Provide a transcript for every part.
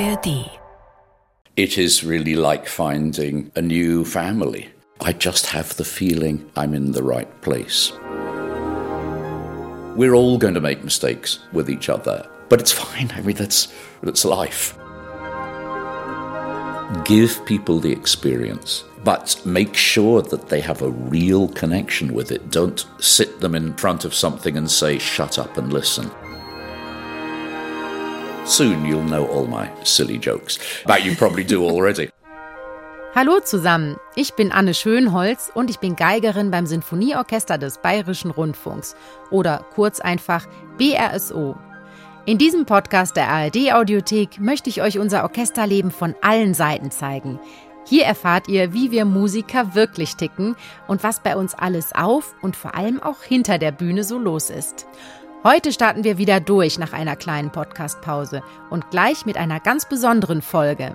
ARD. It is really like finding a new family. I just have the feeling I'm in the right place. We're all going to make mistakes with each other, but it's fine. I mean, that's, that's life. Give people the experience, but make sure that they have a real connection with it. Don't sit them in front of something and say, shut up and listen. Soon you'll know all my silly jokes, but you probably do already. Hallo zusammen, ich bin Anne Schönholz und ich bin Geigerin beim Sinfonieorchester des Bayerischen Rundfunks oder kurz einfach BRSO. In diesem Podcast der ARD Audiothek möchte ich euch unser Orchesterleben von allen Seiten zeigen. Hier erfahrt ihr, wie wir Musiker wirklich ticken und was bei uns alles auf und vor allem auch hinter der Bühne so los ist. Heute starten wir wieder durch nach einer kleinen Podcastpause und gleich mit einer ganz besonderen Folge.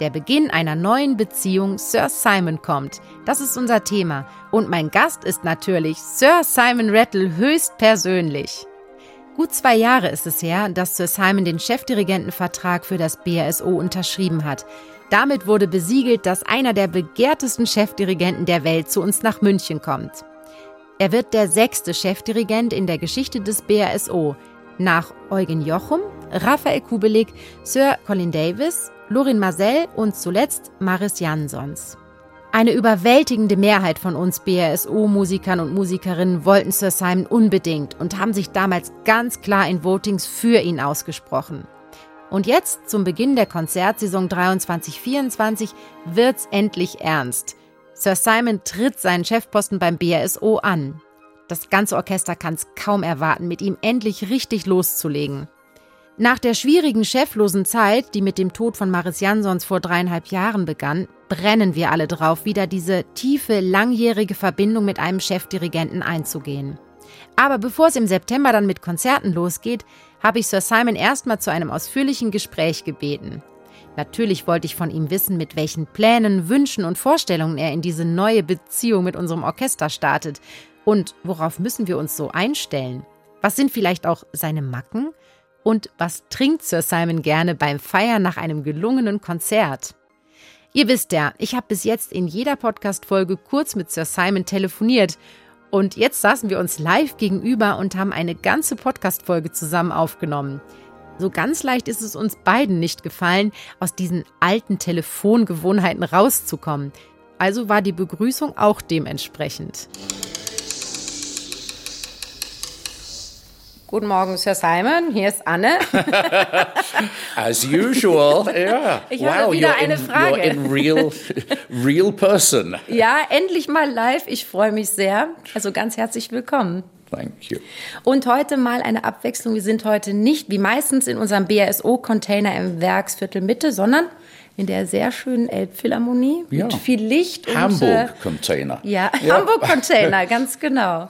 Der Beginn einer neuen Beziehung Sir Simon kommt. Das ist unser Thema. Und mein Gast ist natürlich Sir Simon Rattle höchstpersönlich. Gut zwei Jahre ist es her, dass Sir Simon den Chefdirigentenvertrag für das BRSO unterschrieben hat. Damit wurde besiegelt, dass einer der begehrtesten Chefdirigenten der Welt zu uns nach München kommt. Er wird der sechste Chefdirigent in der Geschichte des BRSO, nach Eugen Jochum, Raphael Kubelik, Sir Colin Davis, Lorin Marcel und zuletzt Maris Jansons. Eine überwältigende Mehrheit von uns BRSO-Musikern und Musikerinnen wollten Sir Simon unbedingt und haben sich damals ganz klar in Votings für ihn ausgesprochen. Und jetzt, zum Beginn der Konzertsaison 23-24, wird's endlich ernst. Sir Simon tritt seinen Chefposten beim BRSO an. Das ganze Orchester kann es kaum erwarten, mit ihm endlich richtig loszulegen. Nach der schwierigen cheflosen Zeit, die mit dem Tod von Maris Jansons vor dreieinhalb Jahren begann, brennen wir alle drauf, wieder diese tiefe, langjährige Verbindung mit einem Chefdirigenten einzugehen. Aber bevor es im September dann mit Konzerten losgeht, habe ich Sir Simon erstmal zu einem ausführlichen Gespräch gebeten. Natürlich wollte ich von ihm wissen, mit welchen Plänen, Wünschen und Vorstellungen er in diese neue Beziehung mit unserem Orchester startet. Und worauf müssen wir uns so einstellen? Was sind vielleicht auch seine Macken? Und was trinkt Sir Simon gerne beim Feiern nach einem gelungenen Konzert? Ihr wisst ja, ich habe bis jetzt in jeder Podcast-Folge kurz mit Sir Simon telefoniert. Und jetzt saßen wir uns live gegenüber und haben eine ganze Podcast-Folge zusammen aufgenommen. So ganz leicht ist es uns beiden nicht gefallen, aus diesen alten Telefongewohnheiten rauszukommen. Also war die Begrüßung auch dementsprechend. Guten Morgen, Sir Simon. Hier ist Anne. As usual, yeah. Ich habe wow, wieder eine in, Frage. You're in real, real person. Ja, endlich mal live. Ich freue mich sehr. Also ganz herzlich willkommen. Thank you. Und heute mal eine Abwechslung. Wir sind heute nicht wie meistens in unserem BRSO-Container im Werksviertel Mitte, sondern in der sehr schönen Elbphilharmonie Ja. mit viel Licht. äh, Hamburg-Container. ja, Ja. Hamburg-Container, ganz genau.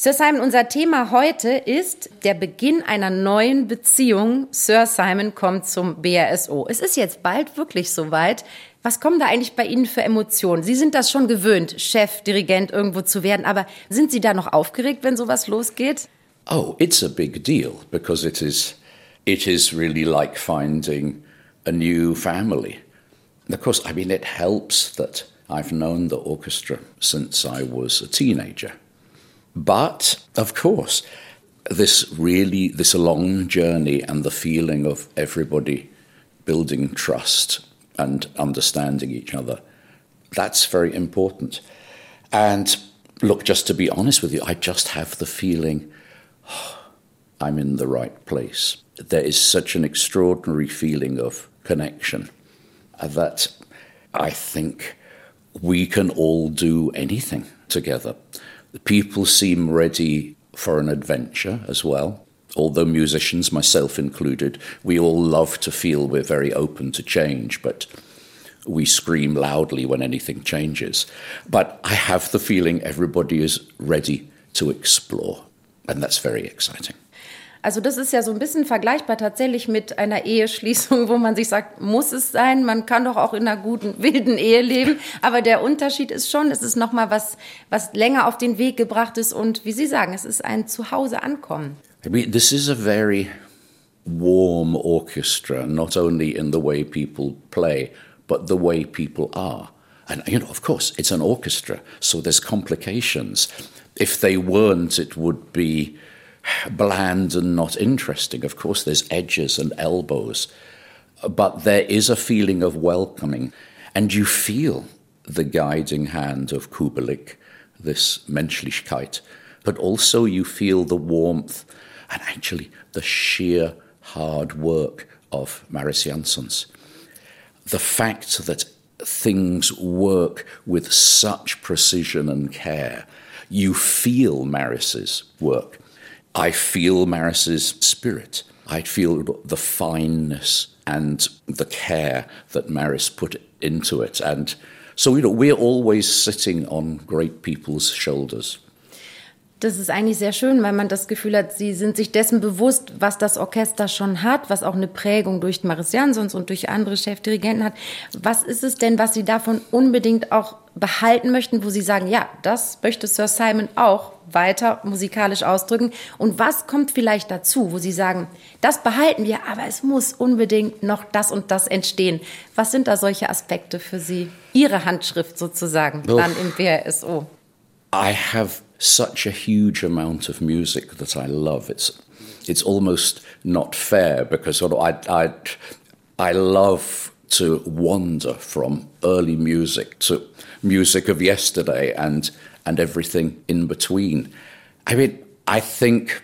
Sir Simon, unser Thema heute ist der Beginn einer neuen Beziehung. Sir Simon kommt zum BRSO. Es ist jetzt bald wirklich soweit. Was kommen da eigentlich bei Ihnen für Emotionen? Sie sind das schon gewöhnt, Chef, Dirigent irgendwo zu werden, aber sind Sie da noch aufgeregt, wenn sowas losgeht? Oh, it's a big deal because it is, it is really like finding a new family. And of course, I mean, it helps that I've known the orchestra since I was a teenager. But of course, this really, this long journey and the feeling of everybody building trust and understanding each other, that's very important. And look, just to be honest with you, I just have the feeling I'm in the right place. There is such an extraordinary feeling of connection that I think we can all do anything together. The people seem ready for an adventure as well. Although musicians, myself included, we all love to feel we're very open to change, but we scream loudly when anything changes. But I have the feeling everybody is ready to explore, and that's very exciting. Also das ist ja so ein bisschen vergleichbar tatsächlich mit einer Eheschließung, wo man sich sagt, muss es sein? Man kann doch auch in einer guten wilden Ehe leben. Aber der Unterschied ist schon, es ist noch mal was, was länger auf den Weg gebracht ist und wie Sie sagen, es ist ein Zuhause ankommen. I mean, this is a very warm orchestra, not only in the way people play, but the way people are. And, you know, of course, it's an orchestra, so there's complications. If they weren't, it would be bland and not interesting. Of course, there's edges and elbows, but there is a feeling of welcoming, and you feel the guiding hand of Kubelik, this Menschlichkeit, but also you feel the warmth and actually the sheer hard work of Mariss Jansons. The fact that things work with such precision and care, you feel Maris's work. I feel Maris's spirit. I feel the fineness and the care that Maris put into it. And so, you know, we're always sitting on great people's shoulders. Das ist eigentlich sehr schön, weil man das Gefühl hat, sie sind sich dessen bewusst, was das Orchester schon hat, was auch eine Prägung durch Maris Jansons und durch andere Chefdirigenten hat. Was ist es denn, was sie davon unbedingt auch behalten möchten, wo sie sagen, ja, das möchte Sir Simon auch weiter musikalisch ausdrücken? Und was kommt vielleicht dazu, wo sie sagen, das behalten wir, aber es muss unbedingt noch das und das entstehen? Was sind da solche Aspekte für Sie? Ihre Handschrift sozusagen, oh. dann im BRSO? I have such a huge amount of music that I love. It's it's almost not fair because sort of I I I love to wander from early music to music of yesterday and and everything in between. I mean, I think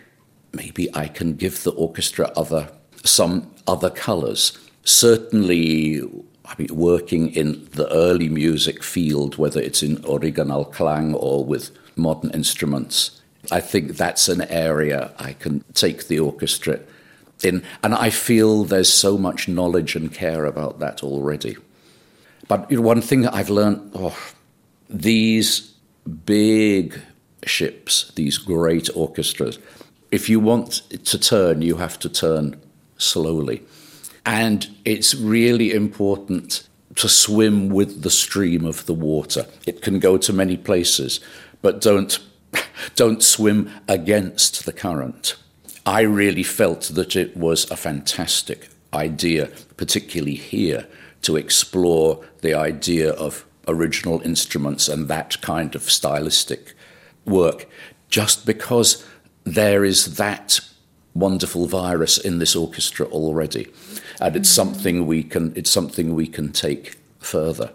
maybe I can give the orchestra other some other colours. Certainly, I mean, working in the early music field, whether it's in original klang or with modern instruments. I think that's an area I can take the orchestra in, and I feel there's so much knowledge and care about that already. But you know, one thing that I've learned oh, these big ships, these great orchestras, if you want to turn, you have to turn slowly. And it's really important to swim with the stream of the water. It can go to many places, but don't, don't swim against the current. I really felt that it was a fantastic idea, particularly here, to explore the idea of original instruments and that kind of stylistic work, just because there is that wonderful virus in this orchestra already, and it's something we can it's something we can take further.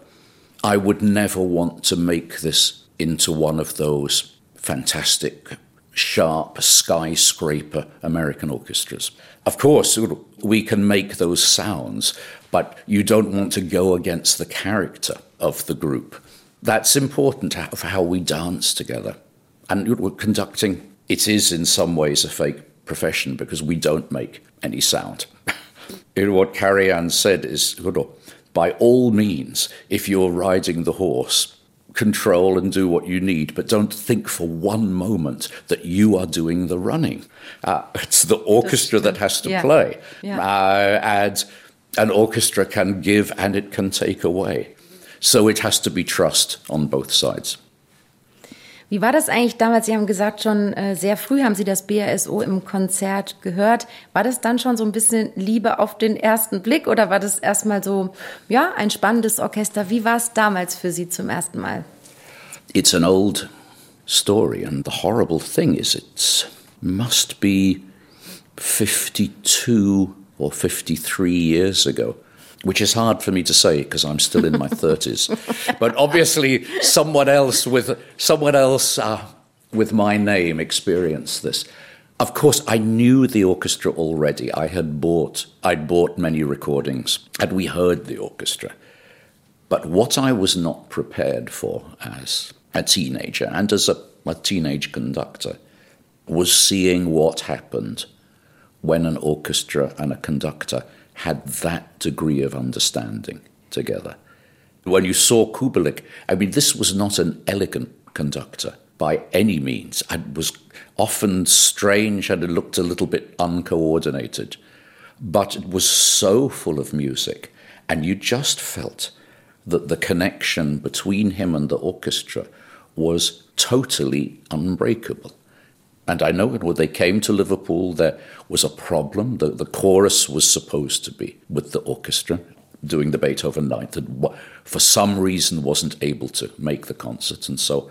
I would never want to make this into one of those fantastic, sharp, skyscraper American orchestras. Of course, we can make those sounds, but you don't want to go against the character of the group. That's important for how we dance together. And conducting, it is in some ways a fake profession because we don't make any sound. what Carrie said is, by all means, if you're riding the horse, control and do what you need, but don't think for one moment that you are doing the running. Uh, it's the orchestra that has to yeah. play. Yeah. Uh, and an orchestra can give and it can take away. So it has to be trust on both sides. Wie war das eigentlich damals? Sie haben gesagt, schon äh, sehr früh haben Sie das BASO im Konzert gehört. War das dann schon so ein bisschen Liebe auf den ersten Blick oder war das erstmal so, ja, ein spannendes Orchester? Wie war es damals für Sie zum ersten Mal? It's an old story, and the horrible thing is it must be 52 or 53 years ago which is hard for me to say because I'm still in my 30s. But obviously, someone else with someone else uh, with my name experienced this. Of course, I knew the orchestra already. I had bought I'd bought many recordings, and we heard the orchestra. But what I was not prepared for as a teenager and as a, a teenage conductor was seeing what happened when an orchestra and a conductor had that degree of understanding together. When you saw Kubelik, I mean, this was not an elegant conductor by any means. It was often strange and it looked a little bit uncoordinated, but it was so full of music, and you just felt that the connection between him and the orchestra was totally unbreakable. And I know when they came to Liverpool, there was a problem. The, the chorus was supposed to be with the orchestra doing the Beethoven Ninth, and for some reason wasn't able to make the concert. And so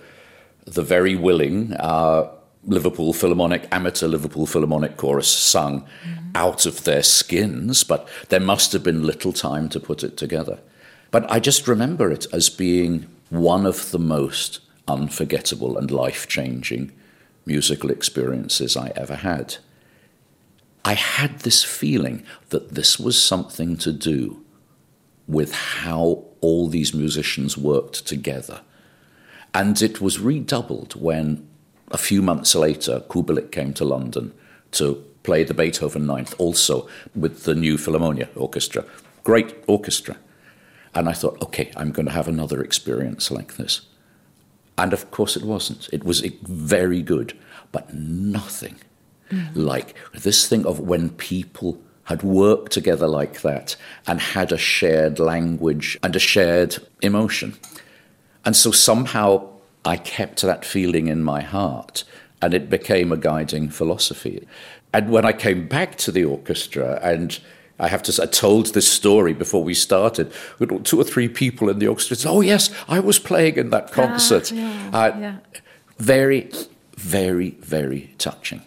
the very willing uh, Liverpool Philharmonic, amateur Liverpool Philharmonic chorus sung mm-hmm. out of their skins, but there must have been little time to put it together. But I just remember it as being one of the most unforgettable and life changing musical experiences I ever had. I had this feeling that this was something to do with how all these musicians worked together. And it was redoubled when a few months later Kubelik came to London to play the Beethoven Ninth, also with the new Philharmonia Orchestra. Great orchestra. And I thought, okay, I'm going to have another experience like this. And of course, it wasn't. It was very good, but nothing mm. like this thing of when people had worked together like that and had a shared language and a shared emotion. And so somehow I kept that feeling in my heart and it became a guiding philosophy. And when I came back to the orchestra and I have to say, I told this story before we started. Two or three people in the orchestra said, Oh, yes, I was playing in that concert. Ah, yeah, uh, yeah. Very, very, very touching.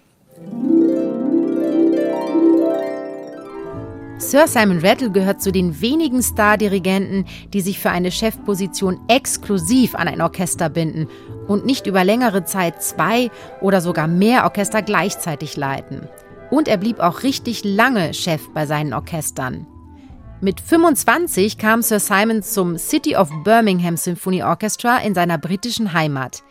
Sir Simon Rattle gehört zu den wenigen Stardirigenten, die sich für eine Chefposition exklusiv an ein Orchester binden und nicht über längere Zeit zwei oder sogar mehr Orchester gleichzeitig leiten. Und er blieb auch richtig lange Chef bei seinen Orchestern. Mit 25 kam Sir Simon zum City of Birmingham Symphony Orchestra in seiner britischen Heimat.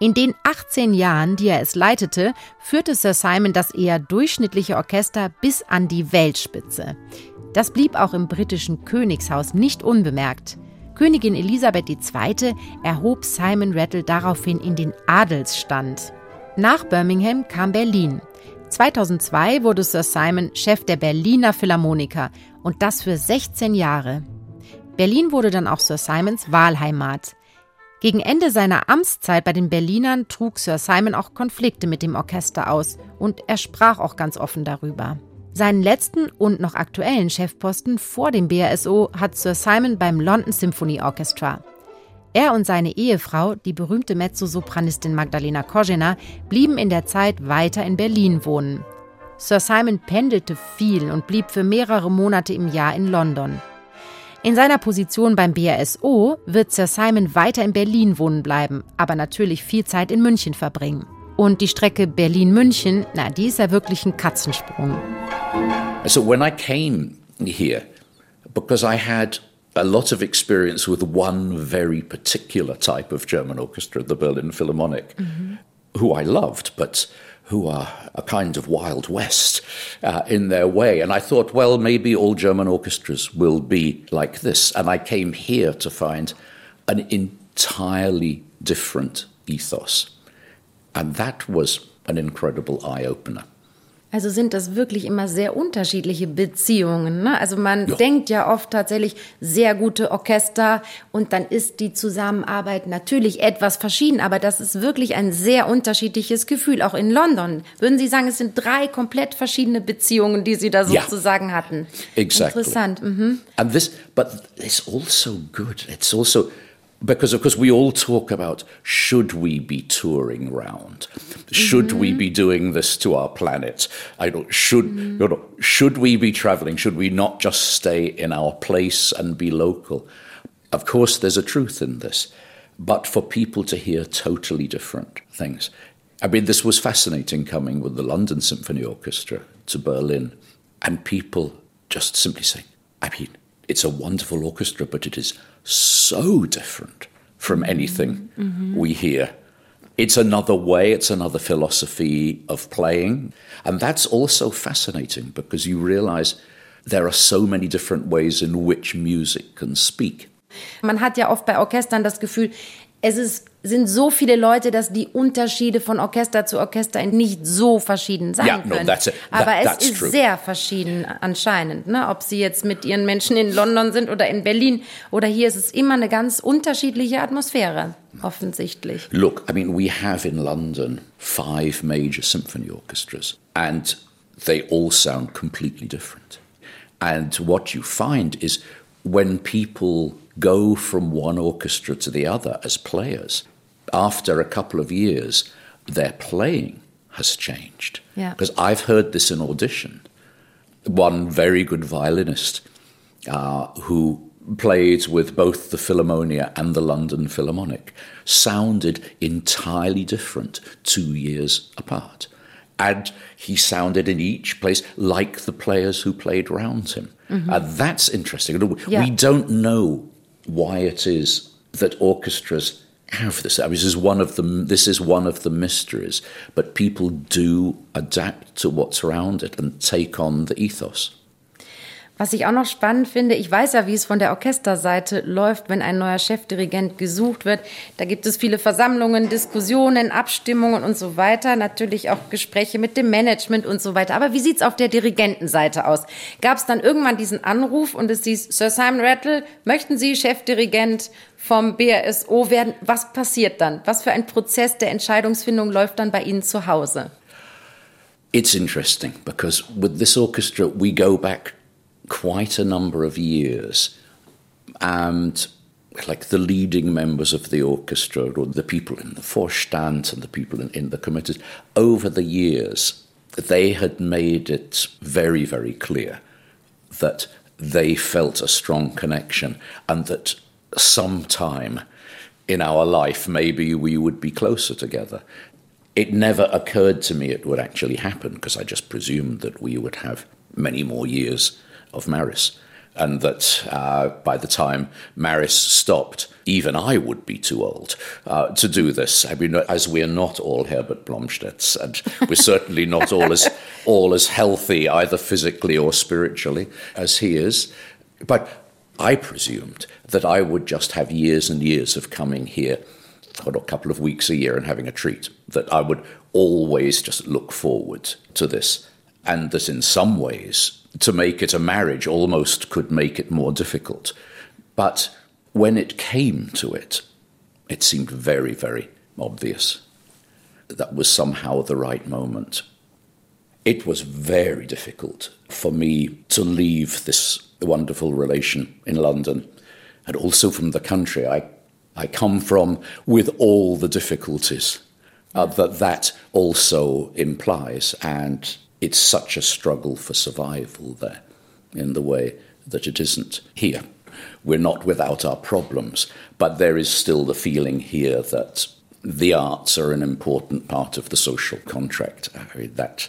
In den 18 Jahren, die er es leitete, führte Sir Simon das eher durchschnittliche Orchester bis an die Weltspitze. Das blieb auch im britischen Königshaus nicht unbemerkt. Königin Elisabeth II. erhob Simon Rattle daraufhin in den Adelsstand. Nach Birmingham kam Berlin. 2002 wurde Sir Simon Chef der Berliner Philharmoniker und das für 16 Jahre. Berlin wurde dann auch Sir Simons Wahlheimat. Gegen Ende seiner Amtszeit bei den Berlinern trug Sir Simon auch Konflikte mit dem Orchester aus und er sprach auch ganz offen darüber. Seinen letzten und noch aktuellen Chefposten vor dem BRSO hat Sir Simon beim London Symphony Orchestra. Er und seine Ehefrau, die berühmte Mezzosopranistin Magdalena Korzena, blieben in der Zeit weiter in Berlin wohnen. Sir Simon pendelte viel und blieb für mehrere Monate im Jahr in London. In seiner Position beim BRSO wird Sir Simon weiter in Berlin wohnen bleiben, aber natürlich viel Zeit in München verbringen. Und die Strecke Berlin-München, na, die ist ja wirklich ein Katzensprung. So when I came here, because I had a lot of experience with one very particular type of German orchestra, the Berlin Philharmonic, mm-hmm. who I loved, but who are a kind of Wild West uh, in their way. And I thought, well, maybe all German orchestras will be like this. And I came here to find an entirely different ethos. And that was an incredible eye opener. Also sind das wirklich immer sehr unterschiedliche Beziehungen. Ne? Also man ja. denkt ja oft tatsächlich sehr gute Orchester und dann ist die Zusammenarbeit natürlich etwas verschieden, aber das ist wirklich ein sehr unterschiedliches Gefühl, auch in London. Würden Sie sagen, es sind drei komplett verschiedene Beziehungen, die Sie da sozusagen ja. hatten? Exactly. Interessant. Mhm. And this, but it's also good. It's also because of course we all talk about should we be touring round? should mm-hmm. we be doing this to our planet i don't should mm-hmm. you know, should we be traveling should we not just stay in our place and be local of course there's a truth in this but for people to hear totally different things i mean this was fascinating coming with the london symphony orchestra to berlin and people just simply saying i mean it's a wonderful orchestra but it is so different from anything mm-hmm. we hear. It's another way, it's another philosophy of playing. And that's also fascinating because you realize there are so many different ways in which music can speak. Man hat ja oft bei Orchestern das Gefühl, es ist sind so viele Leute, dass die Unterschiede von Orchester zu Orchester nicht so verschieden sein no, können. that's it. Aber That- es that's ist true. sehr verschieden anscheinend, ne? ob sie jetzt mit ihren Menschen in London sind oder in Berlin oder hier ist es immer eine ganz unterschiedliche Atmosphäre, offensichtlich. Look, I mean, we have in London five major symphony orchestras, and they all sound completely different. And what you find is when people go from one orchestra to the other as players, after a couple of years, their playing has changed. Yeah. Because I've heard this in audition. One very good violinist uh, who played with both the Philharmonia and the London Philharmonic sounded entirely different two years apart. And he sounded in each place like the players who played round him. And that's interesting. Yeah. We don't know why it is that orchestras have this. I mean, this is one of the this is one of the mysteries. But people do adapt to what's around it and take on the ethos. Was ich auch noch spannend finde, ich weiß ja, wie es von der Orchesterseite läuft, wenn ein neuer Chefdirigent gesucht wird. Da gibt es viele Versammlungen, Diskussionen, Abstimmungen und so weiter. Natürlich auch Gespräche mit dem Management und so weiter. Aber wie sieht's auf der Dirigentenseite aus? Gab es dann irgendwann diesen Anruf und es hieß, Sir Simon Rattle, möchten Sie Chefdirigent vom BRSO werden? Was passiert dann? Was für ein Prozess der Entscheidungsfindung läuft dann bei Ihnen zu Hause? It's interesting because with this orchestra, we go back quite a number of years, and like the leading members of the orchestra or the people in the Vorstand and the people in, in the committees, over the years, they had made it very, very clear that they felt a strong connection and that sometime in our life maybe we would be closer together. It never occurred to me it would actually happen because I just presumed that we would have many more years of Maris and that uh, by the time Maris stopped, even I would be too old uh, to do this. I mean, as we are not all Herbert Blomstedts, and we're certainly not all as all as healthy either physically or spiritually as he is, but I presumed that I would just have years and years of coming here a couple of weeks a year and having a treat. That I would always just look forward to this, and that in some ways to make it a marriage almost could make it more difficult. But when it came to it, it seemed very, very obvious. That was somehow the right moment. It was very difficult for me to leave this wonderful relation in London and also from the country I, I come from with all the difficulties uh, that that also implies. And it's such a struggle for survival there in the way that it isn't here. We're not without our problems, but there is still the feeling here that the arts are an important part of the social contract. I mean, that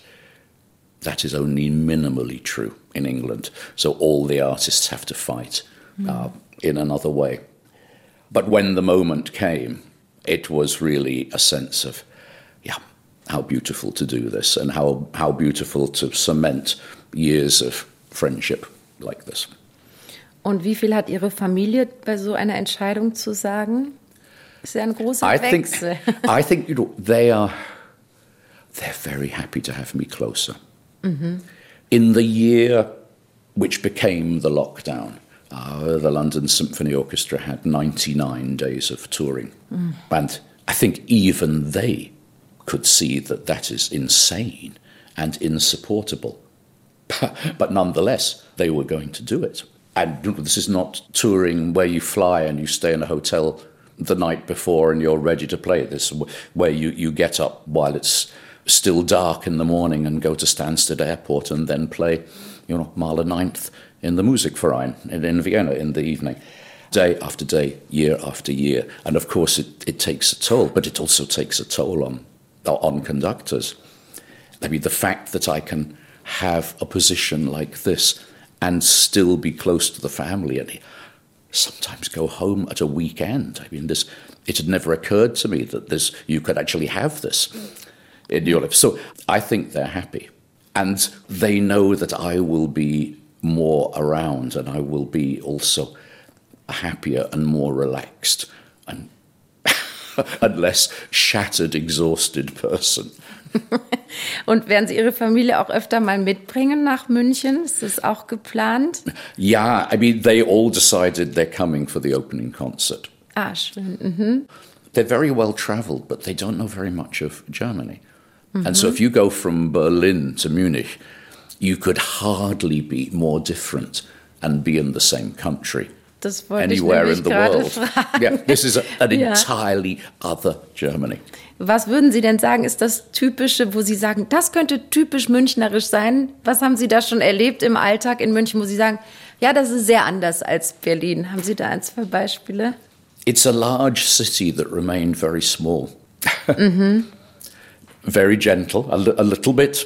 that is only minimally true in England. So all the artists have to fight uh, in another way. But when the moment came, it was really a sense of, yeah, how beautiful to do this and how, how beautiful to cement years of friendship like this. Und wie viel hat Ihre Familie bei so einer Entscheidung zu sagen? Ist ja ein großer I think, Wechsel. I think you know, they are they're very happy to have me closer. In the year which became the lockdown, uh, the London Symphony Orchestra had 99 days of touring. And I think even they could see that that is insane and insupportable. but nonetheless, they were going to do it. And this is not touring where you fly and you stay in a hotel the night before and you're ready to play. This is where you, you get up while it's still dark in the morning and go to Stansted Airport and then play, you know, Mahler Ninth in the Musikverein in, in Vienna in the evening. Day after day, year after year. And of course, it, it takes a toll, but it also takes a toll on, Uh, on conductors. I mean, the fact that I can have a position like this and still be close to the family and sometimes go home at a weekend. I mean, this it had never occurred to me that this you could actually have this in your life. So I think they're happy, and they know that I will be more around, and I will be also happier and more relaxed, and a less shattered, exhausted person. Und werden Sie Ihre Familie auch öfter mal mitbringen nach München? Ist das auch geplant? Yeah, I mean, they all decided they're coming for the opening concert. Ah, schön. Mhm. They're very well traveled, but they don't know very much of Germany. And so if you go from Berlin to Munich, you could hardly be more different and be in the same country. Das wollte Anywhere ich in the world. fragen. Yeah, this is an Ja. entirely other Germany. Was würden Sie denn sagen, ist das Typische, wo Sie sagen, das könnte typisch münchnerisch sein? Was haben Sie da schon erlebt im Alltag in München, wo Sie sagen, ja, das ist sehr anders als Berlin? Haben Sie da ein, zwei Beispiele? It's a large city that remained very small. very gentle, a, a little bit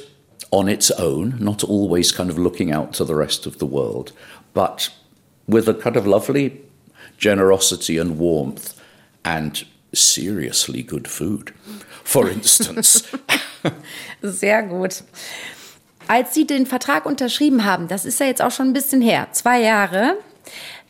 on its own, not always kind of looking out to the rest of the world, but with a kind of lovely generosity and warmth and seriously good food. For instance, Sehr gut. Als Sie den Vertrag unterschrieben haben, das ist ja jetzt auch schon ein bisschen her, zwei Jahre,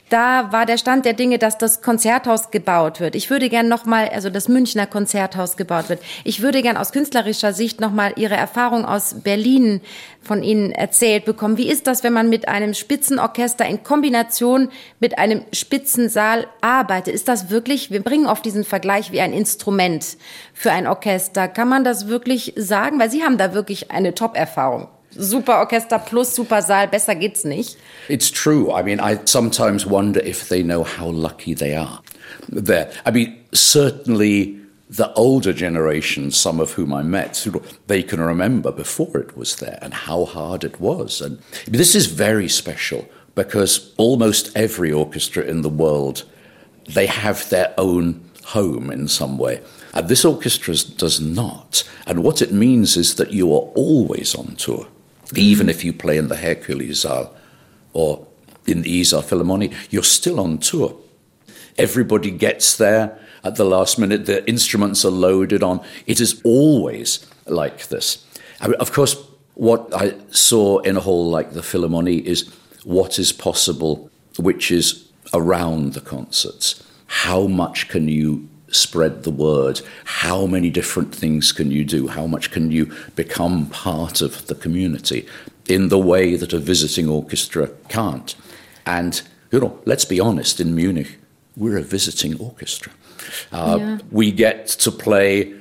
da war der Stand der Dinge, dass das Konzerthaus gebaut wird. Ich würde gern nochmal, also das Münchner Konzerthaus gebaut wird. Ich würde gern aus künstlerischer Sicht nochmal Ihre Erfahrung aus Berlin von Ihnen erzählt bekommen. Wie ist das, wenn man mit einem Spitzenorchester in Kombination mit einem Spitzensaal arbeitet? Ist das wirklich, wir bringen oft diesen Vergleich wie ein Instrument für ein Orchester. Kann man das wirklich sagen? Weil Sie haben da wirklich eine Top-Erfahrung. Super Orchester plus Super Saal, besser geht's nicht. It's true. I mean, I sometimes wonder if they know how lucky they are. There, I mean, certainly the older generation, some of whom I met, they can remember before it was there and how hard it was. And this is very special because almost every orchestra in the world, they have their own home in some way. And this orchestra does not. And what it means is that you are always on tour, even if you play in the Herkulessaal or in the Isar uh, Philharmonic, you're still on tour. Everybody gets there at the last minute, the instruments are loaded on. It is always like this. I mean, of course, what I saw in a hall like the Philharmonie is what is possible, which is around the concerts. How much can you spread the word? How many different things can you do? How much can you become part of the community in the way that a visiting orchestra can't? And, you know, let's be honest, in Munich, we're a visiting orchestra. Uh, Yeah. We get to play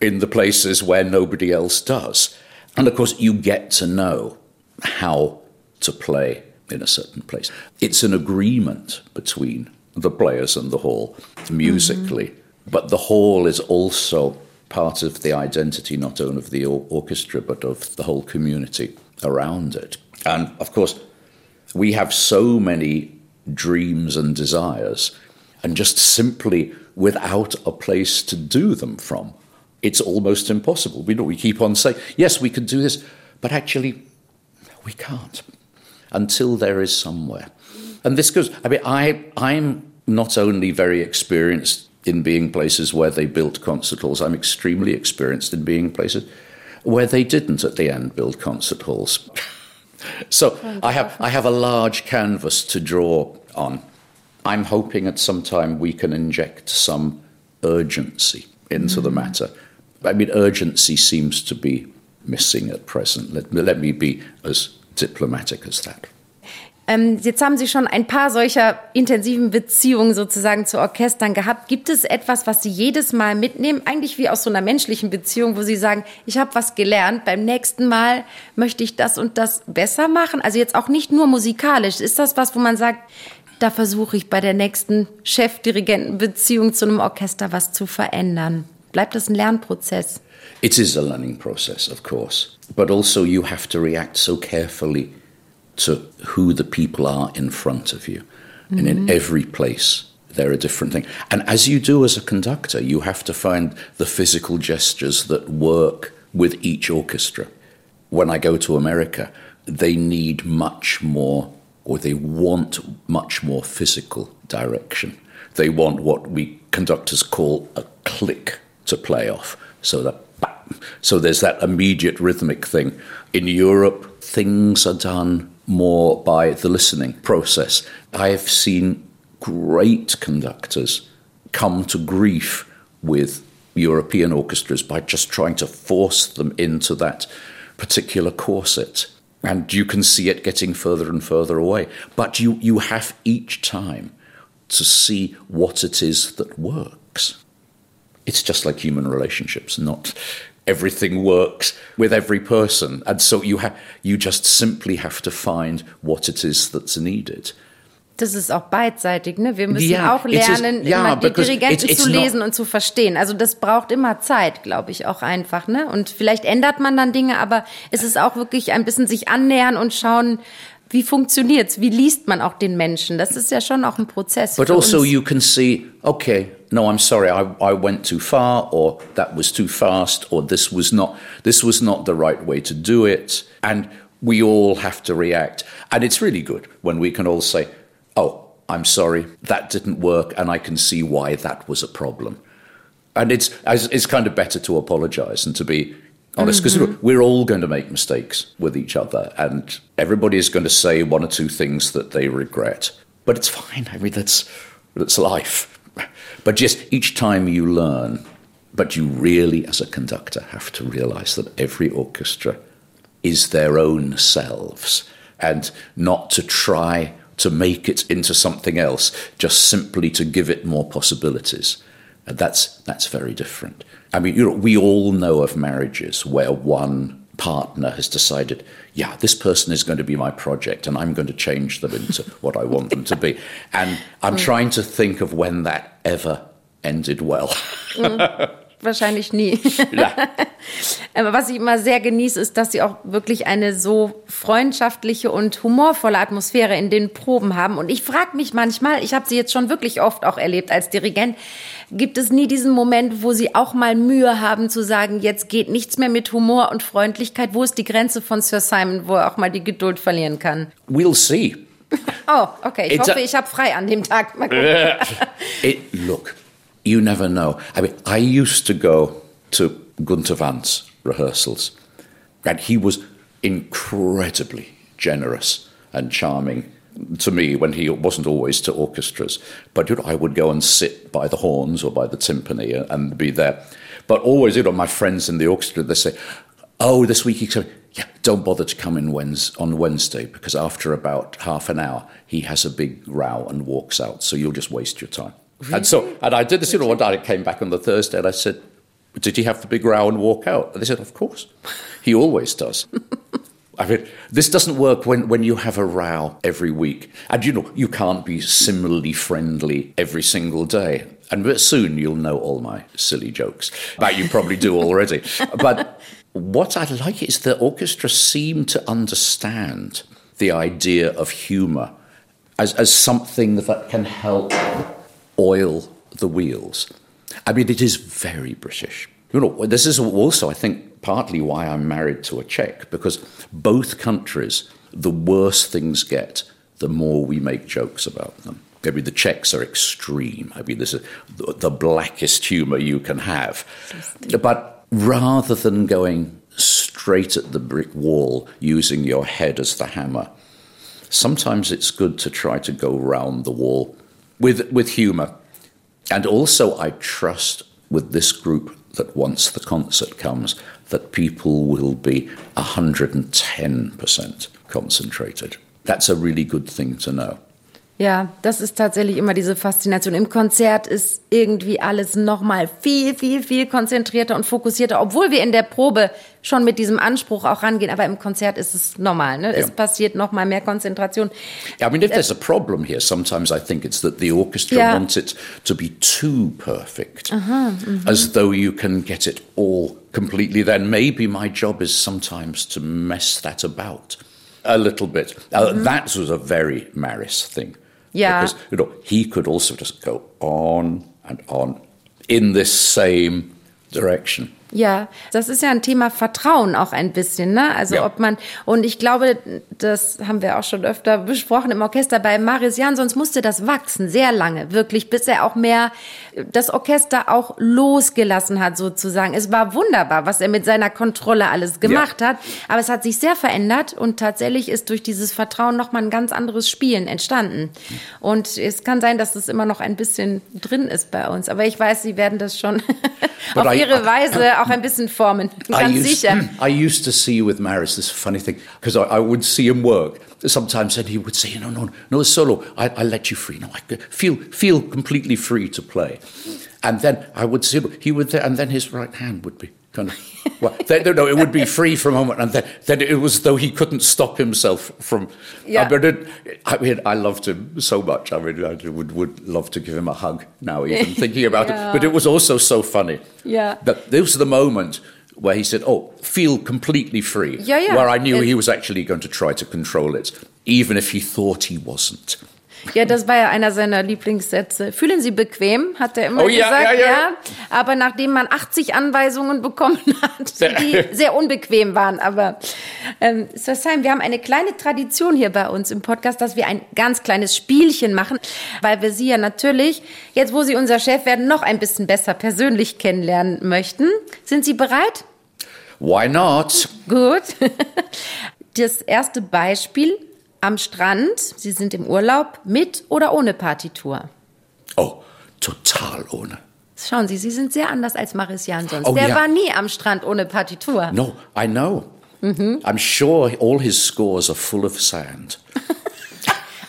in the places where nobody else does. And of course, you get to know how to play in a certain place. It's an agreement between the players and the hall musically, mm-hmm. but the hall is also part of the identity not only of the or- orchestra but of the whole community around it. And of course, we have so many dreams and desires, and just simply without a place to do them from, it's almost impossible. We know we keep on saying, yes, we can do this, but actually, we can't until there is somewhere. And this goes, I mean, I, I'm not only very experienced in being places where they built concert halls, I'm extremely experienced in being places where they didn't at the end build concert halls. so I have, I have a large canvas to draw on. I'm hoping at some time we can inject some urgency into the hmm. matter. I mean, urgency seems to be missing at present. Let, let me be as diplomatic as that. Ähm, jetzt haben Sie schon ein paar solcher intensiven Beziehungen sozusagen zu Orchestern gehabt. Gibt es etwas, was Sie jedes Mal mitnehmen, eigentlich wie aus so einer menschlichen Beziehung, wo Sie sagen, ich habe was gelernt, beim nächsten Mal möchte ich das und das besser machen? Also jetzt auch nicht nur musikalisch. Ist das was, wo man sagt, da versuche ich bei der nächsten Chef-Dirigenten-Beziehung zu einem Orchester was zu verändern? Bleibt das ein Lernprozess? It is a learning process, of course, but also you have to react so carefully to who the people are in front of you. And in mm-hmm. every place, they're a different thing. And as you do as a conductor, you have to find the physical gestures that work with each orchestra. When I go to America, they need much more, or they want much more physical direction. They want what we conductors call a click to play off. So that so there's that immediate rhythmic thing. In Europe, things are done more by the listening process. I have seen great conductors come to grief with European orchestras by just trying to force them into that particular corset. And you can see it getting further and further away. But you, you have each time to see what it is that works. It's just like human relationships, not everything works with every person. And so you, ha- you just simply have to find what it is that's needed. Das ist auch beidseitig, ne? Wir müssen yeah, auch lernen, is, yeah, die Dirigenten zu lesen und zu verstehen. Also das braucht immer Zeit, glaube ich, auch einfach, ne? Und vielleicht ändert man dann Dinge, aber es ist auch wirklich ein bisschen sich annähern und schauen, wie funktioniert's? Wie liest man auch den Menschen? Das ist ja schon auch ein Prozess. But also uns. you can see, okay, no, I'm sorry, I, I went too far, or that was too fast, or this was not this was not the right way to do it, and we all have to react. And it's really good when we can all say, oh, I'm sorry, that didn't work, and I can see why that was a problem. And it's, it's kind of better to apologize and to be honest because mm-hmm. we're all going to make mistakes with each other, and everybody is going to say one or two things that they regret. But it's fine. I mean, that's, that's life. But just each time you learn, but you really, as a conductor, have to realize that every orchestra is their own selves and not to try to make it into something else, just simply to give it more possibilities. And that's, that's very different. I mean, you know, we all know of marriages where one partner has decided, yeah, this person is going to be my project and I'm going to change them into what I want them to be. And I'm mm. trying to think of when that ever ended well. Mm. wahrscheinlich nie. Ja. Aber was ich immer sehr genieße, ist, dass sie auch wirklich eine so freundschaftliche und humorvolle Atmosphäre in den Proben haben. Und ich frage mich manchmal, ich habe sie jetzt schon wirklich oft auch erlebt als Dirigent, gibt es nie diesen Moment, wo sie auch mal Mühe haben zu sagen, jetzt geht nichts mehr mit Humor und Freundlichkeit? Wo ist die Grenze von Sir Simon, wo er auch mal die Geduld verlieren kann? We'll see. Oh, okay. Ich It's hoffe, ich habe frei an dem Tag. Mal It, look. you never know. I mean, I used to go to Gunter Vance rehearsals, and he was incredibly generous and charming to me when he wasn't always to orchestras. But you know, I would go and sit by the horns or by the timpani and, be there. But always, you know, my friends in the orchestra, they say, "Oh, this week he's coming." yeah, don't bother to come in Wednesday, on Wednesday because after about half an hour he has a big row and walks out. So you'll just waste your time." Really? And so, and I did this, you know, one day I came back on the Thursday and I said, Did he have the big row and walk out? And they said, Of course. He always does. I mean, this doesn't work when, when you have a row every week. And you know, you can't be similarly friendly every single day. And soon you'll know all my silly jokes. But you probably do already. but what I like is the orchestra seem to understand the idea of humour as, as something that can help oil the wheels. I mean, it is very British. You know, this is also, I think, partly why I'm married to a Czech, because both countries, the worse things get, the more we make jokes about them. I mean, the Czechs are extreme. I mean, this is the blackest humour you can have. But rather than going straight at the brick wall using your head as the hammer, sometimes it's good to try to go round the wall with, with humour. And also, I trust with this group that once the concert comes, that people will be 110% concentrated. That's a really good thing to know. Ja, das ist tatsächlich immer diese Faszination. Im Konzert ist irgendwie alles nochmal viel, viel, viel konzentrierter und fokussierter, obwohl wir in der Probe schon mit diesem Anspruch auch rangehen. Aber im Konzert ist es normal. Ne? Yeah. Es passiert nochmal mehr Konzentration. I mean, if there's a problem here, sometimes I think it's that the orchestra yeah. wants it to be too perfect, Aha, -hmm. as though you can get it all completely. Then maybe my job is sometimes to mess that about a little bit. Uh, -hmm. That was a very Maris thing. Yeah. Because, you know, he could also just go on and on in this same direction. Ja, das ist ja ein Thema Vertrauen auch ein bisschen, ne? Also Ja. ob man und ich glaube, das haben wir auch schon öfter besprochen im Orchester bei Marius Jansons musste das wachsen sehr lange, wirklich, bis er auch mehr das Orchester auch losgelassen hat sozusagen. Es war wunderbar, was er mit seiner Kontrolle alles gemacht hat, aber es hat sich sehr verändert und tatsächlich ist durch dieses Vertrauen noch mal ein ganz anderes Spielen entstanden. Und es kann sein, dass es immer noch ein bisschen drin ist bei uns, aber ich weiß, sie werden das schon auf ihre Weise auch ein bisschen formen. Ganz used, sicher. I used to see you with Maris this funny thing because I, I would see him work sometimes, and he would say, "No, no, no, solo. I, I let you free. No, I feel feel completely free to play." And then I would see him he would, and then his right hand would be kind of. Well, then, no, it would be free for a moment, and then, then it was though he couldn't stop himself from. Yeah. I, mean, I mean, I loved him so much. I mean, I would would love to give him a hug now, even thinking about Yeah. it. But it was also so funny. Yeah. That this was the moment where he said, "Oh, feel completely free." Yeah, yeah. Where I knew It- he was actually going to try to control it, even if he thought he wasn't. Ja, das war ja einer seiner Lieblingssätze. Fühlen Sie bequem, hat er immer Oh ja, gesagt. ja, ja. Aber nachdem man 80 Anweisungen bekommen hat, die sehr unbequem waren. Aber ähm, Sir Simon, wir haben eine kleine Tradition hier bei uns im Podcast, dass wir ein ganz kleines Spielchen machen, weil wir Sie ja natürlich, jetzt wo Sie unser Chef werden, noch ein bisschen besser persönlich kennenlernen möchten. Sind Sie bereit? Why not? Gut. Das erste Beispiel am Strand. Sie sind im Urlaub mit oder ohne Partitur. Oh, total ohne. Schauen Sie, Sie sind sehr anders als Maris Jansons. Oh, Der ja. war nie am Strand ohne Partitur. No, I know. I'm sure all his scores are full of sand.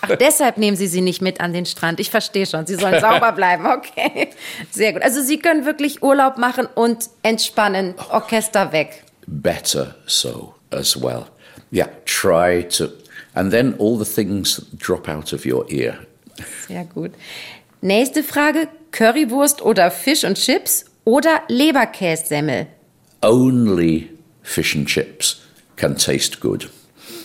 Ach, deshalb nehmen Sie sie nicht mit an den Strand. Ich verstehe schon. Sie sollen sauber bleiben. Okay. Sehr gut. Also Sie können wirklich Urlaub machen und entspannen. Orchester weg. Better so as well. Yeah, try to, and then all the things drop out of your ear. Sehr gut. Nächste Frage. Currywurst oder Fisch und Chips oder Leberkässemmel? only fish and chips can taste good.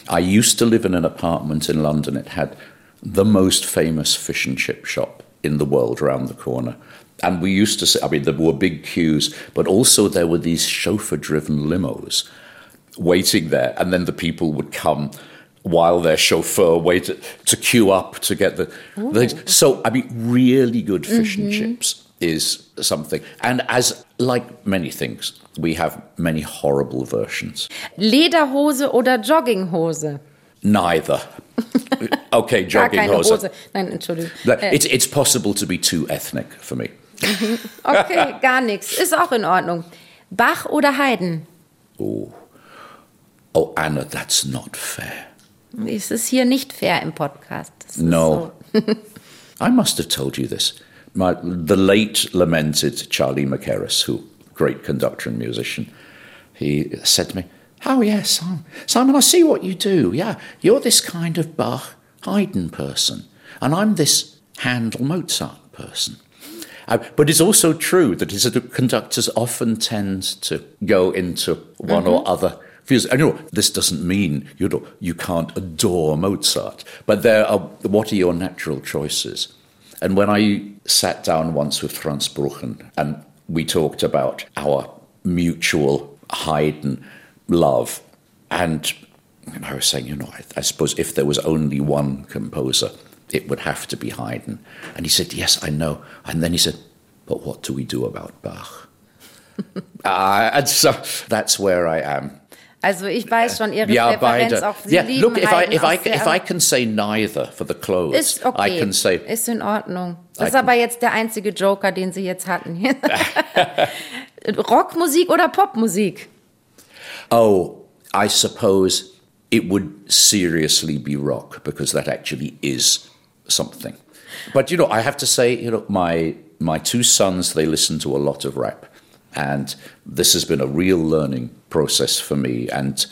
I used to live in an apartment in London. It had the most famous fish and chip shop in the world around the corner. And we used to say, I mean, there were big queues, but also there were these chauffeur driven limos waiting there. And then the people would come while their chauffeur waited to queue up to get the, things. So, I mean, really good fish and mm-hmm. chips is something. And as like many things, we have many horrible versions. Lederhose oder Jogginghose? Neither. okay, Gar jogging keine hose. Hose. Nein, Entschuldigung. Äh, It's, it's possible to be too ethnic for me. Okay, gar nichts. Ist auch in Ordnung. Bach oder Haydn? Oh, Anna, that's not fair. Ist hier nicht fair im Podcast. No. So. I must have told you this. My, the late lamented Charlie Mackerras, who great conductor and musician, he said to me, "Oh yes, Simon, Simon, I see what you do. Yeah, you're this kind of Bach Haydn person, and I'm this Handel Mozart person." Uh, but it's also true that conductors often tend to go into one or other views. And you know, this doesn't mean you know you can't adore Mozart, but there are what are your natural choices? And when I sat down once with Frans Brüggen and we talked about our mutual Haydn love, and I was saying, you know, I, I suppose if there was only one composer, it would have to be Haydn. And he said, Yes, I know. And then he said, But what do we do about Bach? uh, and so that's where I am. Also ich weiß schon Ihre Yeah, Präferenz beide. auch. Sie Yeah, lieben look, if I, Haydn if, I, if I can say neither for the clothes, Ist okay. I can say, ist in Ordnung. Das I ist aber jetzt der einzige Joker, den Sie jetzt hatten. Rockmusik oder Popmusik? oh, I suppose it would seriously be rock because that actually is something. But you know, I have to say, you know, my my two sons they listen to a lot of rap, and this has been a real learning process for me. And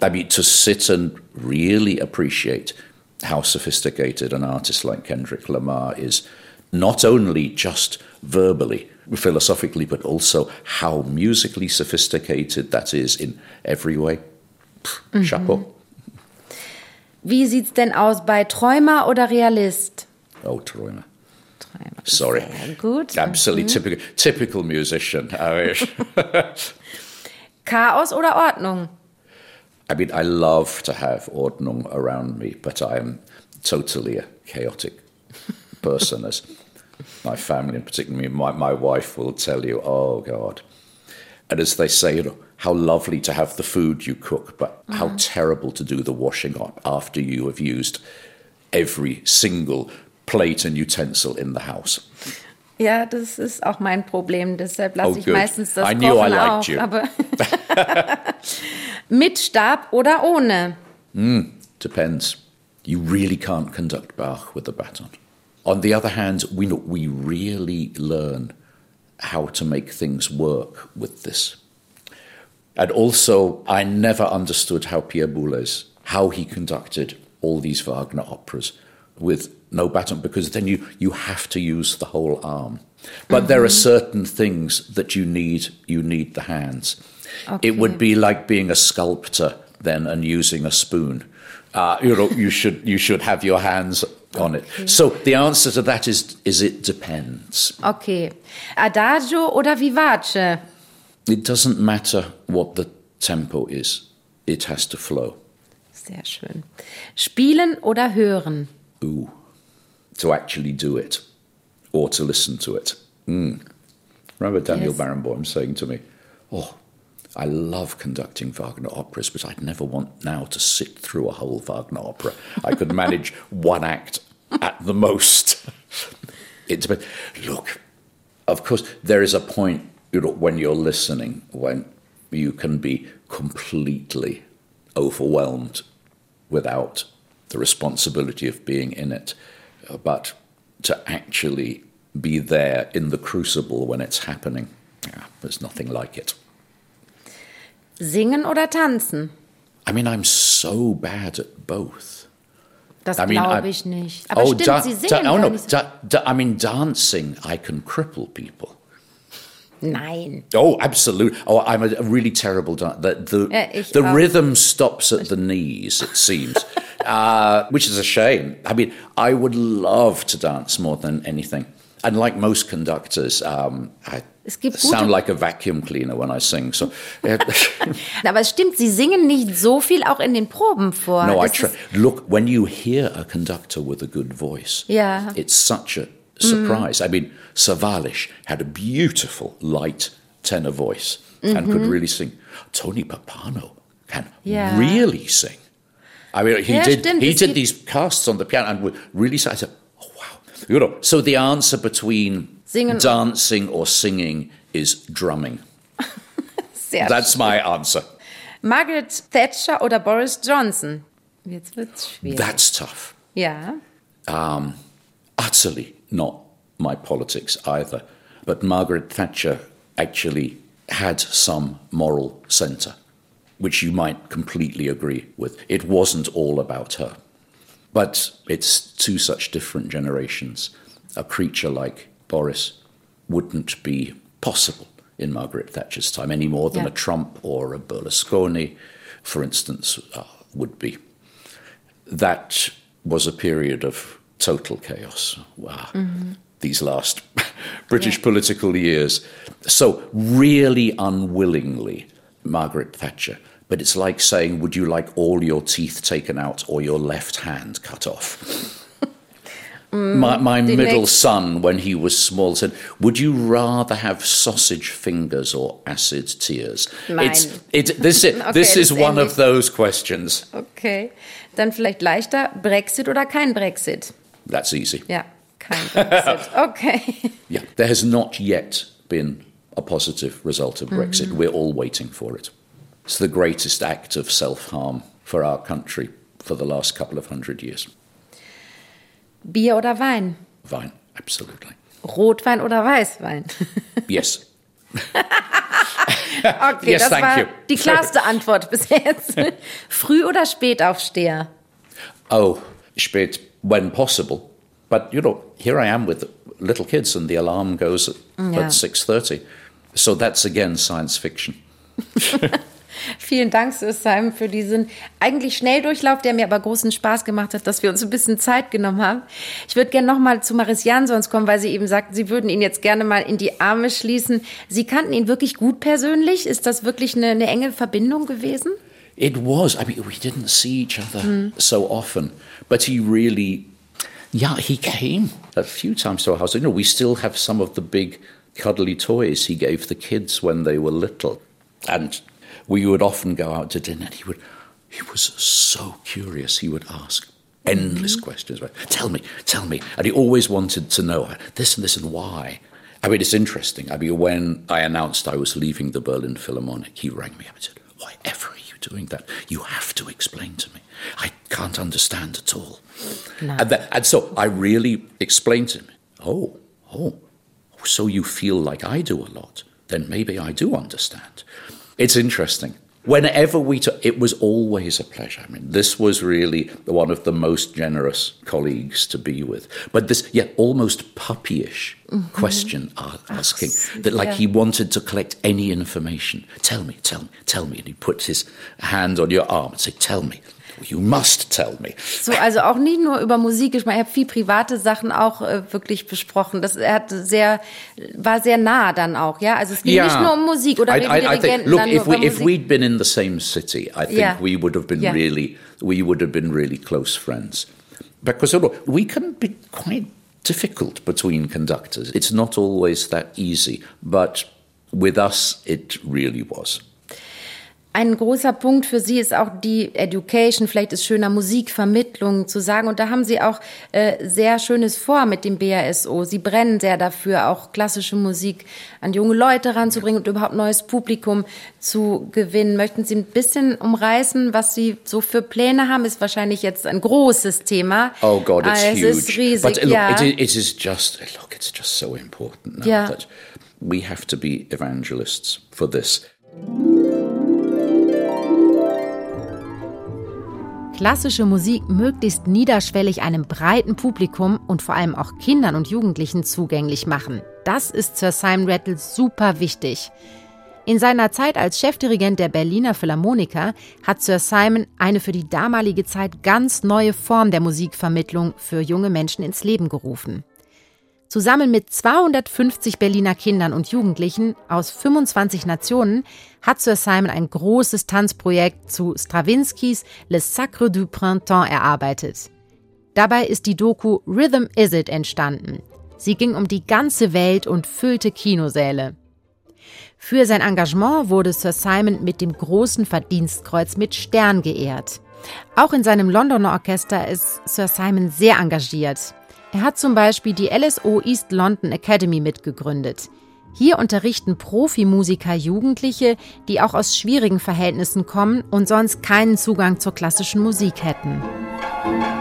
I mean, to sit and really appreciate how sophisticated an artist like Kendrick Lamar is, not only just verbally, philosophically, but also how musically sophisticated that is in every way. Pff, Chapeau. Mhm. Wie sieht's denn aus bei Träumer oder Realist? Oh, Träumer. Sorry. Gut. Absolutely mm-hmm. typical, typical musician. Chaos oder Ordnung? I mean, I love to have Ordnung around me, but I'm totally a chaotic person, as my family, and particularly my, my wife, will tell you. Oh, God. And as they say, you know, how lovely to have the food you cook, but how mm-hmm. terrible to do the washing up after you have used every single plate and utensil in the house. Ja, das ist auch mein Problem. Deshalb lasse Oh, ich good. meistens das I knew I liked you. Aber Mit Stab oder ohne? Hmm, depends. You really can't conduct Bach with a baton. On the other hand, we, we really learn how to make things work with this. And also, I never understood how Pierre Boulez, how he conducted all these Wagner operas with no baton, because then you, you have to use the whole arm. But there are certain things that you need, you need the hands. It would be like being a sculptor then and using a spoon. Uh, you know, you should, you should have your hands on it. So the answer to that is, is it depends. Okay. Adagio oder Vivace? It doesn't matter what the tempo is, it has to flow. Sehr schön. Spielen oder hören? Ooh, to actually do it or to listen to it. Mm. Remember Daniel Yes. Barenboim saying to me, Oh, I love conducting Wagner operas, but I'd never want now to sit through a whole Wagner opera. I could manage one act at the most. It depends. Look, of course, there is a point you know, when you're listening when you can be completely overwhelmed without the responsibility of being in it. Uh, But to actually be there in the crucible when it's happening, yeah, there's nothing like it. Singen oder tanzen? I mean, I'm so bad at both. Das I mean, glaube ich nicht. Aber oh, stimmt, Sie da- singen oh no, da- da- I mean, dancing, I can cripple people. Nein. Oh, absolutely. Oh, I'm a, really terrible dancer. The, the, Yeah, ich the rhythm stops at the knees, it seems, uh, which is a shame. I mean, I would love to dance more than anything. And like most conductors, um, I sound like a vacuum cleaner when I sing. So, Aber es stimmt, Sie singen nicht so viel auch in den Proben vor. no, I Das try. ist- Look, when you hear a conductor with a good voice, Yeah. it's such a surprise. I mean, Sawallisch had a beautiful light tenor voice and could really sing. Tony Pappano can Yeah. really sing. I mean, he did stimmt, he did these casts on the piano and really I said, oh wow. You know, so the answer between Singen- dancing or singing is drumming. That's my answer. Margaret Thatcher oder Boris Johnson? Jetzt wird's schwierig. That's tough. ja. Um, utterly not my politics either. But Margaret Thatcher actually had some moral centre, which you might completely agree with. It wasn't all about her. But it's two such different generations. A creature like Boris wouldn't be possible in Margaret Thatcher's time any more than Yeah. a Trump or a Berlusconi, for instance, uh, would be that was a period of total chaos. Wow. These last British Yeah. political years. So, really unwillingly, Margaret Thatcher. But it's like saying, Would you like all your teeth taken out or your left hand cut off? Mm, my my middle next- son, when he was small, said, Would you rather have sausage fingers or acid tears? It's, it, this is, Okay, this is one ähnlich. of those questions. Okay. Dann vielleicht leichter Brexit oder kein Brexit? That's easy. Ja, kein Brexit. Okay. Yeah, there has not yet been a positive result of Brexit. Mm. We're all waiting for it. It's the greatest act of self harm for our country for the last couple of hundred years. Bier oder Wein? Fine, absolutely. Rotwein oder Weißwein? Yes. Okay, Yes, das war you. die klarste Antwort bis jetzt. Früh- oder Spätaufsteher? Oh, spät when possible. But you know, here I am with little kids, and the alarm goes at, Yeah. at six thirty. So that's again science fiction. Vielen Dank, Sir Simon, für diesen eigentlich Schnelldurchlauf, der mir aber großen Spaß gemacht hat, dass wir uns ein bisschen Zeit genommen haben. Ich würde gerne noch mal zu Maris Jansons kommen, weil Sie eben sagten, Sie würden ihn jetzt gerne mal in die Arme schließen. Sie kannten ihn wirklich gut persönlich. Ist das wirklich eine, eine enge Verbindung gewesen? It was. I mean, we didn't see each other mm. so often, but he really, yeah, he came a few times to our house. You know, we still have some of the big cuddly toys he gave the kids when they were little. And we would often go out to dinner and he would he was so curious he would ask endless mm-hmm. questions tell me tell me. And he always wanted to know this and this and why. I mean it's interesting. I mean when i announced i was leaving the berlin philharmonic he rang me up and said why ever are you doing that? You have to explain to me. I can't understand at all. No. and, that, and so i really explained to him oh oh so you feel like i do a lot? Then maybe i do understand it's interesting. Whenever we took, it was always a pleasure. I mean, this was really one of the most generous colleagues to be with. But this, yeah, almost puppyish mm-hmm. question asking that, like, yeah. he wanted to collect any information. Tell me, tell me, tell me. And he put his hand on your arm and say, "Tell me." You must tell me. So, also auch nicht nur über Musik. Ich meine, er hat viel private Sachen auch äh, wirklich besprochen. Das, er hat sehr, war sehr nah dann auch, ja. Also es ging yeah. nicht nur um Musik oder I, I, I think, look, if we if we'd been in the same city, I think yeah. we would have been yeah. really, we would have been really close friends. Because we can be quite difficult between conductors. It's not always that easy, but with us, it really was. Ein großer Punkt für Sie ist auch die Education, vielleicht ist schöner Musikvermittlung zu sagen. Und da haben Sie auch äh, sehr Schönes vor mit dem BASO. Sie brennen sehr dafür, auch klassische Musik an junge Leute ranzubringen und überhaupt neues Publikum zu gewinnen. Möchten Sie ein bisschen umreißen, was Sie so für Pläne haben? Ist wahrscheinlich jetzt ein großes Thema. Oh God, it's es huge. Ist riesig, But look, ja. it, it is just, look, it's just so important now yeah. that we have to be evangelists for this. Klassische Musik möglichst niederschwellig einem breiten Publikum und vor allem auch Kindern und Jugendlichen zugänglich machen. Das ist Sir Simon Rattle super wichtig. In seiner Zeit als Chefdirigent der Berliner Philharmoniker hat Sir Simon eine für die damalige Zeit ganz neue Form der Musikvermittlung für junge Menschen ins Leben gerufen. Zusammen mit 250 Berliner Kindern und Jugendlichen aus 25 Nationen hat Sir Simon ein großes Tanzprojekt zu Stravinskys Le Sacre du Printemps erarbeitet. Dabei ist die Doku Rhythm Is It entstanden. Sie ging um die ganze Welt und füllte Kinosäle. Für sein Engagement wurde Sir Simon mit dem großen Verdienstkreuz mit Stern geehrt. Auch in seinem Londoner Orchester ist Sir Simon sehr engagiert. Er hat zum Beispiel die LSO East London Academy mitgegründet. Hier unterrichten Profimusiker Jugendliche, die auch aus schwierigen Verhältnissen kommen und sonst keinen Zugang zur klassischen Musik hätten.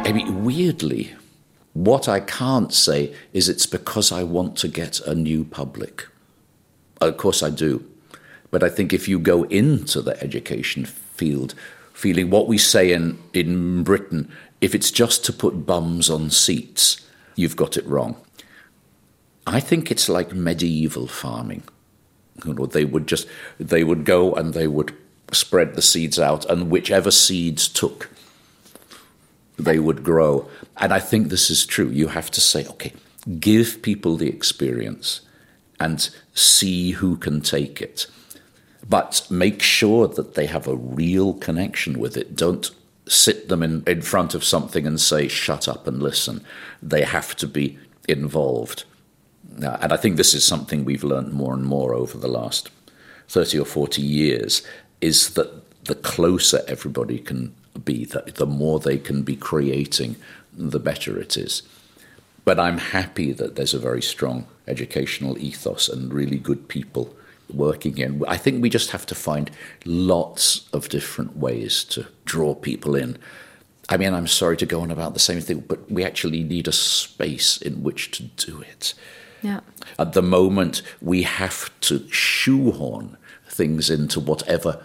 Mean, weirdly, what I can't say is it's because I want to get a new public. Of course I do. But I think if you go into the education field feeling what we say in, in Britain, if it's just to put bums on seats, you've got it wrong. I think it's like medieval farming. You know, they would just they would go and they would spread the seeds out, and whichever seeds took, they would grow. And I think this is true. You have to say, okay, give people the experience and see who can take it. But make sure that they have a real connection with it. Don't sit them in, in front of something and say, shut up and listen. They have to be involved. And I think this is something we've learned more and more over the last 30 or 40 years is that the closer everybody can be, the, the more they can be creating, the better it is. But I'm happy that there's a very strong educational ethos and really good people working in. I think we just have to find lots of different ways to draw people in. I mean, I'm sorry to go on about the same thing, but we actually need a space in which to do it. Yeah. At the moment, we have to shoehorn things into whatever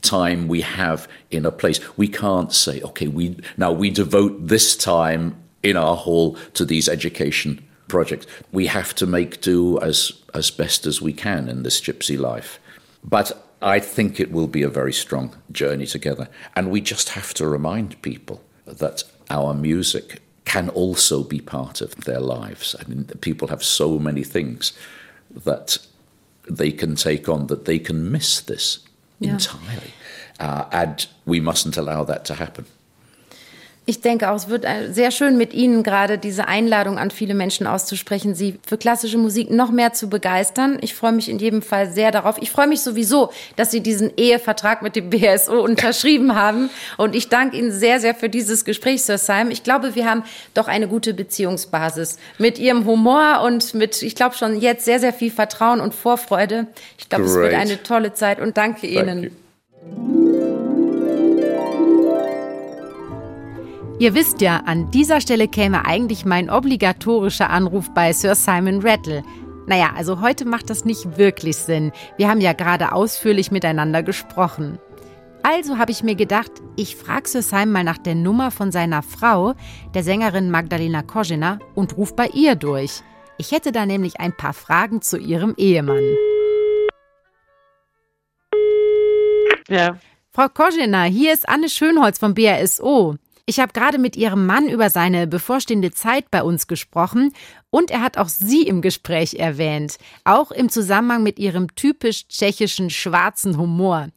time we have in a place. We can't say, okay, we now we devote this time in our hall to these education project. We have to make do as, as best as we can in this gypsy life. But I think it will be a very strong journey together. And we just have to remind people that our music can also be part of their lives. I mean, people have so many things that they can take on that they can miss this yeah. entirely. Uh, and we mustn't allow that to happen. Ich denke auch, es wird äh, sehr schön mit Ihnen gerade diese Einladung an viele Menschen auszusprechen, Sie für klassische Musik noch mehr zu begeistern. Ich freue mich in jedem Fall sehr darauf. Ich freue mich sowieso, dass Sie diesen Ehevertrag mit dem BSO unterschrieben haben. Und ich danke Ihnen sehr, sehr für dieses Gespräch, Sir Simon. Ich glaube, wir haben doch eine gute Beziehungsbasis mit Ihrem Humor und mit, ich glaube schon jetzt sehr, sehr viel Vertrauen und Vorfreude. Ich glaube, Great. es wird eine tolle Zeit und danke Ihnen. Ihr wisst ja, an dieser Stelle käme eigentlich mein obligatorischer Anruf bei Sir Simon Rattle. Naja, also heute macht das nicht wirklich Sinn. Wir haben ja gerade ausführlich miteinander gesprochen. Also habe ich mir gedacht, ich frage Sir Simon mal nach der Nummer von seiner Frau, der Sängerin Magdalena Kozina, und ruf bei ihr durch. Ich hätte da nämlich ein paar Fragen zu ihrem Ehemann. Ja. Frau Kozina, hier ist Anne Schönholz vom BRSO. Ich habe gerade mit Ihrem Mann über seine bevorstehende Zeit bei uns gesprochen und er hat auch Sie im Gespräch erwähnt, auch im Zusammenhang mit Ihrem typisch tschechischen schwarzen Humor.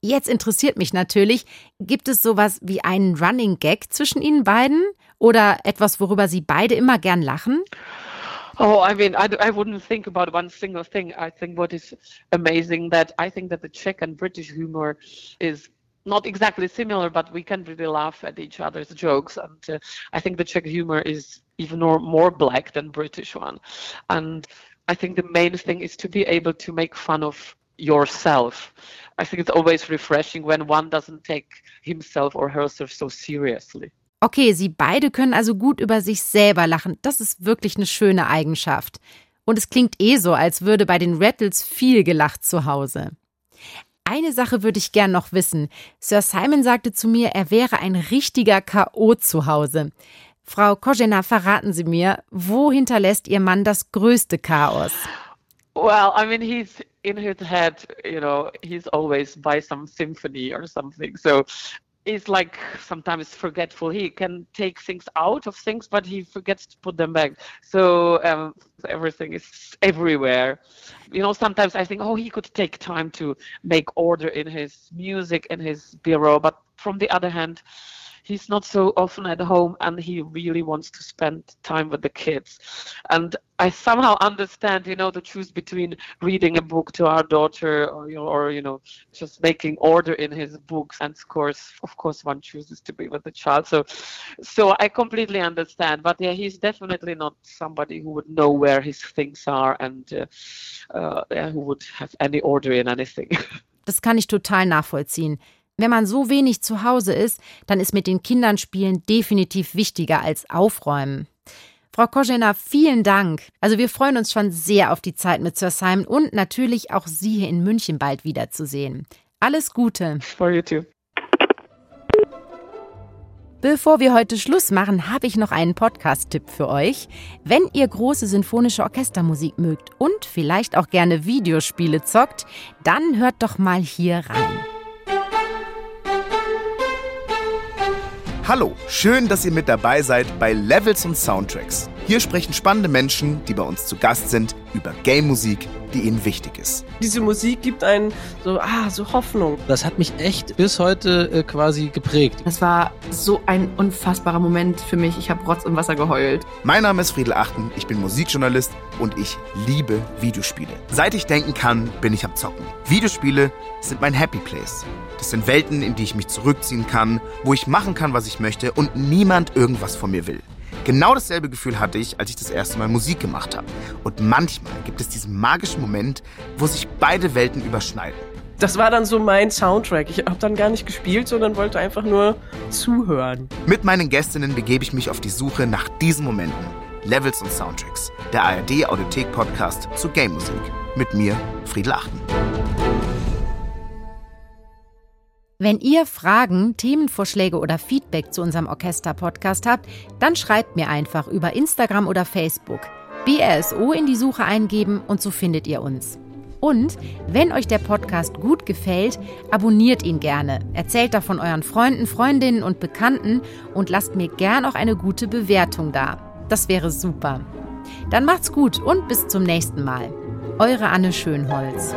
Jetzt interessiert mich natürlich, gibt es sowas wie einen Running Gag zwischen Ihnen beiden oder etwas, worüber Sie beide immer gern lachen? Oh, I mean, I, I wouldn't think about one single thing. I think what is amazing that I think that the Czech and British humor is not exactly similar, but we can really laugh at each other's jokes. And uh, I think the Czech humor is even more, black than British one. And I think the main thing is to be able to make fun of yourself. I think it's always refreshing when one doesn't take himself or herself so seriously. Okay, Sie beide können also gut über sich selber lachen. Das ist wirklich eine schöne Eigenschaft. Und es klingt eh so, als würde bei den Rattles viel gelacht zu Hause. Eine Sache würde ich gern noch wissen. Sir Simon sagte zu mir, er wäre ein richtiger K.O. zu Hause. Frau Kojena, verraten Sie mir, wo hinterlässt Ihr Mann das größte Chaos? Well, I mean, he's in his head, you know, he's always by some symphony or something. So is like sometimes forgetful. He can take things out of things, but he forgets to put them back. So um, everything is everywhere. You know, sometimes I think, oh, he could take time to make order in his music in his bureau, but from the other hand, he's not so often at home and he really wants to spend time with the kids. And i somehow understand you know the choose between reading a book to our daughter or you know, or you know just making order in his books. And of course of course one chooses to be with the child. So so i completely understand. But yeah he's definitely not somebody who would know where his things are and uh, uh, yeah, who would have any order in anything. Das kann ich total nachvollziehen. Wenn man so wenig zu Hause ist, dann ist mit den Kindern spielen definitiv wichtiger als aufräumen. Frau Kojena, vielen Dank. Also wir freuen uns schon sehr auf die Zeit mit Sir Simon und natürlich auch Sie hier in München bald wiederzusehen. Alles Gute. For you too. Bevor wir heute Schluss machen, habe ich noch einen Podcast-Tipp für euch. Wenn ihr große sinfonische Orchestermusik mögt und vielleicht auch gerne Videospiele zockt, dann hört doch mal hier rein. Hallo, schön, dass ihr mit dabei seid bei Levels und Soundtracks. Hier sprechen spannende Menschen, die bei uns zu Gast sind, über Game-Musik, die ihnen wichtig ist. Diese Musik gibt einen so, ah, so Hoffnung. Das hat mich echt bis heute äh, quasi geprägt. Das war so ein unfassbarer Moment für mich. Ich habe Rotz und Wasser geheult. Mein Name ist Friedel Achten, ich bin Musikjournalist und ich liebe Videospiele. Seit ich denken kann, bin ich am Zocken. Videospiele sind mein Happy Place. Das sind Welten, in die ich mich zurückziehen kann, wo ich machen kann, was ich möchte und niemand irgendwas von mir will. Genau dasselbe Gefühl hatte ich, als ich das erste Mal Musik gemacht habe. Und manchmal gibt es diesen magischen Moment, wo sich beide Welten überschneiden. Das war dann so mein Soundtrack. Ich habe dann gar nicht gespielt, sondern wollte einfach nur zuhören. Mit meinen Gästinnen begebe ich mich auf die Suche nach diesen Momenten. Levels und Soundtracks. Der ARD Audiothek Podcast zu Game Musik. Mit mir, Friedel Achten. Wenn ihr Fragen, Themenvorschläge oder Feedback zu unserem Orchester-Podcast habt, dann schreibt mir einfach über Instagram oder Facebook. BRSO in die Suche eingeben und so findet ihr uns. Und wenn euch der Podcast gut gefällt, abonniert ihn gerne, erzählt davon euren Freunden, Freundinnen und Bekannten und lasst mir gern auch eine gute Bewertung da. Das wäre super. Dann macht's gut und bis zum nächsten Mal. Eure Anne Schönholz.